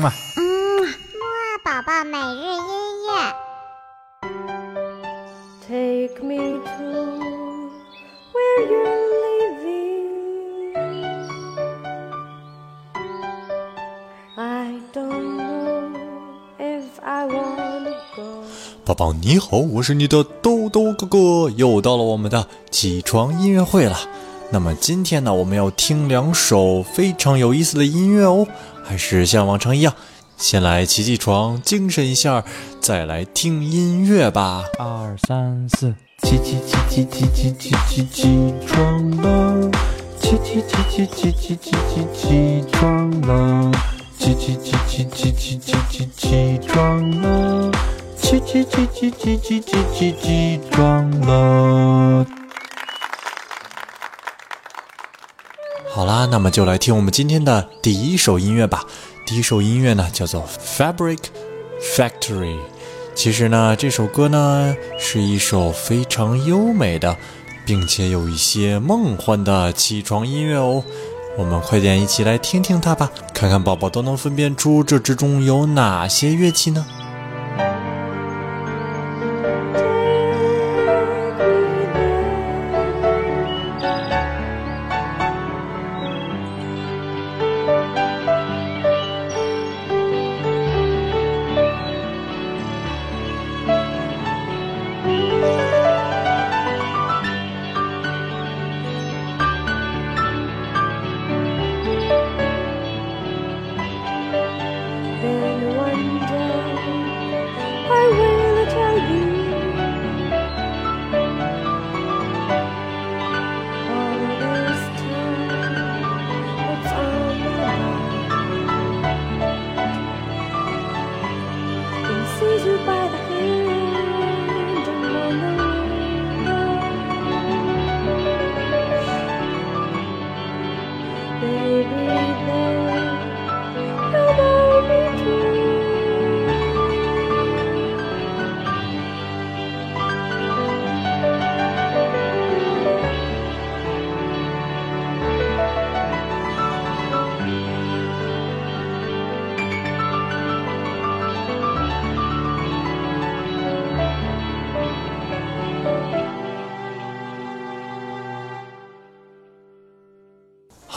嘛。嗯，木二宝宝每日音乐。Take me to where you're living. I don't know if I wanna go. 宝宝你好，我是你的豆豆哥哥，又到了我们的起床音乐会了。那么今天呢，我们要听两首非常有意思的音乐哦。还是像往常一样，先来起起床，精神一下，再来听音乐吧。二三四，起起起起起起起起起床了，起起起起起起起起起床了，起起起起起起起起起床了，起起起起起起起起起床了。好啦，那么就来听我们今天的第一首音乐吧。第一首音乐呢，叫做《Fabric Factory》。其实呢，这首歌呢是一首非常优美的，并且有一些梦幻的起床音乐哦。我们快点一起来听听它吧，看看宝宝都能分辨出这之中有哪些乐器呢？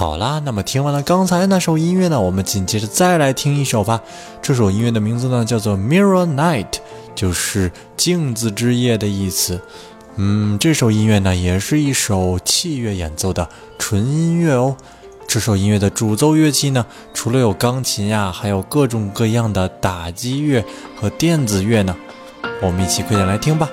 好啦，那么听完了刚才那首音乐呢，我们紧接着再来听一首吧。这首音乐的名字呢叫做《Mirror Night》，就是镜子之夜的意思。嗯，这首音乐呢也是一首器乐演奏的纯音乐哦。这首音乐的主奏乐器呢，除了有钢琴呀，还有各种各样的打击乐和电子乐呢。我们一起快点来听吧。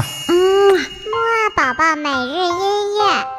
嗯。木宝宝每日音乐。